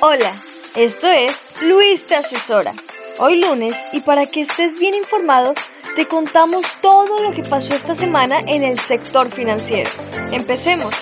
Hola, esto es Luis te asesora. Hoy lunes y para que estés bien informado, te contamos todo lo que pasó esta semana en el sector financiero. Empecemos.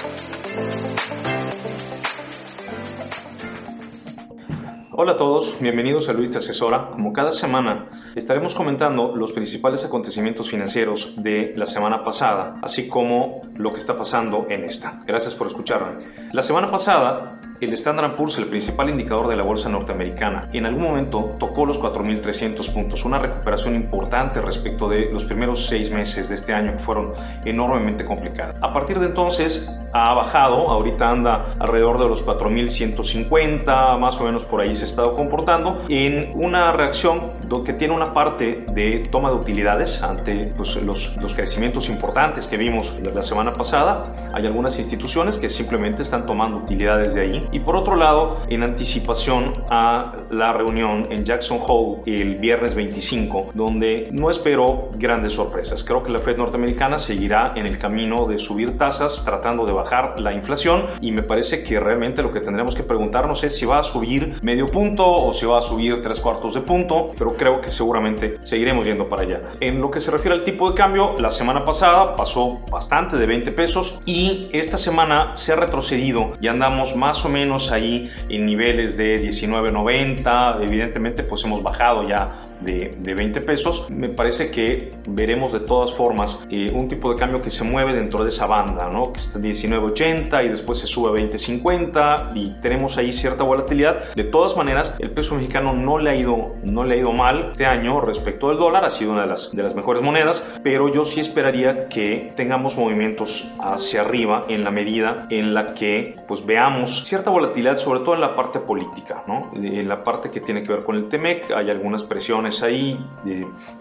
Hola a todos, bienvenidos a Luis Te Asesora. Como cada semana, estaremos comentando los principales acontecimientos financieros de la semana pasada, así como lo que está pasando en esta. Gracias por escucharme. La semana pasada el Standard Poor's, el principal indicador de la bolsa norteamericana, en algún momento tocó los 4.300 puntos, una recuperación importante respecto de los primeros seis meses de este año que fueron enormemente complicadas. A partir de entonces ha bajado, ahorita anda alrededor de los 4.150, más o menos por ahí se ha estado comportando, en una reacción que tiene una parte de toma de utilidades ante pues, los, los crecimientos importantes que vimos la semana pasada. Hay algunas instituciones que simplemente están tomando utilidades de ahí y por otro lado, en anticipación a la reunión en Jackson Hole el viernes 25, donde no espero grandes sorpresas. Creo que la Fed norteamericana seguirá en el camino de subir tasas, tratando de bajar la inflación y me parece que realmente lo que tendremos que preguntarnos es si va a subir medio punto o si va a subir tres cuartos de punto, pero creo que seguramente seguiremos yendo para allá. En lo que se refiere al tipo de cambio, la semana pasada pasó bastante de 20 pesos y esta semana se ha retrocedido y andamos más o menos ahí en niveles de 19.90. Evidentemente, pues hemos bajado ya de, 20 pesos. Me parece que veremos de todas formas eh, un tipo de cambio que se mueve dentro de esa banda, ¿no? Que está 19.80 y después se sube a 20.50 y tenemos ahí cierta volatilidad. De todas maneras, el peso mexicano no le ha ido, no le ha ido mal este año respecto del dólar, ha sido una de las, de las mejores monedas, pero yo sí esperaría que tengamos movimientos hacia arriba en la medida en la que pues veamos cierta volatilidad, sobre todo en la parte política, ¿no? En la parte que tiene que ver con el TEMEC, hay algunas presiones ahí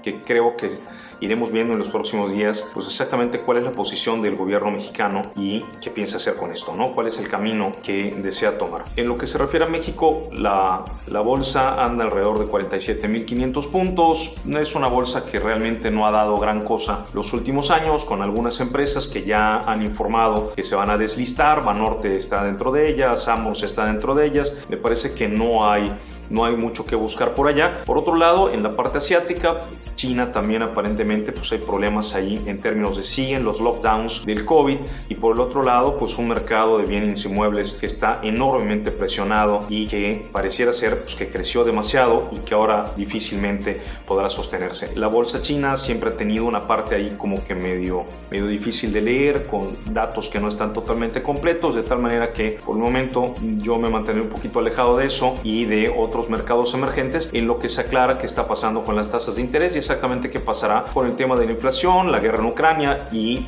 que creo que iremos viendo en los próximos días pues exactamente cuál es la posición del gobierno mexicano y qué piensa hacer con esto, ¿no? Cuál es el camino que desea tomar. En lo que se refiere a México, la, la bolsa anda alrededor de 47.500 puntos. Es una bolsa que realmente no ha dado gran cosa los últimos años, con algunas empresas que ya han informado que se van a deslistar. Banorte está dentro de ellas, Amos está dentro de ellas. Me parece que no hay no hay mucho que buscar por allá. Por otro lado, en la parte asiática, China también aparentemente pues hay problemas ahí en términos de siguen los lockdowns del COVID y por el otro lado pues un mercado de bienes inmuebles que está enormemente presionado y que pareciera ser pues, que creció demasiado y que ahora difícilmente podrá sostenerse. La bolsa china siempre ha tenido una parte ahí como que medio, medio difícil de leer con datos que no están totalmente completos de tal manera que por el momento yo me mantendré un poquito alejado de eso y de otros mercados emergentes en lo que se aclara qué está pasando con las tasas de interés y exactamente qué pasará con el tema de la inflación, la guerra en Ucrania y,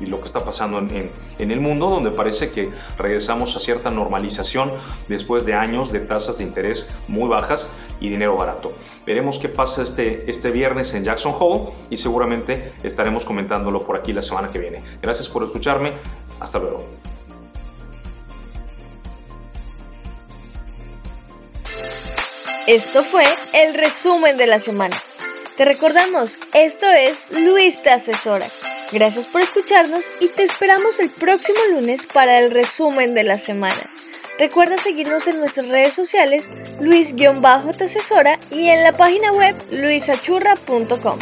lo que está pasando en, en, el mundo, donde parece que regresamos a cierta normalización después de años de tasas de interés muy bajas y dinero barato. Veremos qué pasa este, este viernes en Jackson Hole y seguramente estaremos comentándolo por aquí la semana que viene. Gracias por escucharme. Hasta luego. Esto fue el resumen de la semana. Te recordamos, esto es Luis te asesora. Gracias por escucharnos y te esperamos el próximo lunes para el resumen de la semana. Recuerda seguirnos en nuestras redes sociales, Luis-te asesora y en la página web luisachurra.com.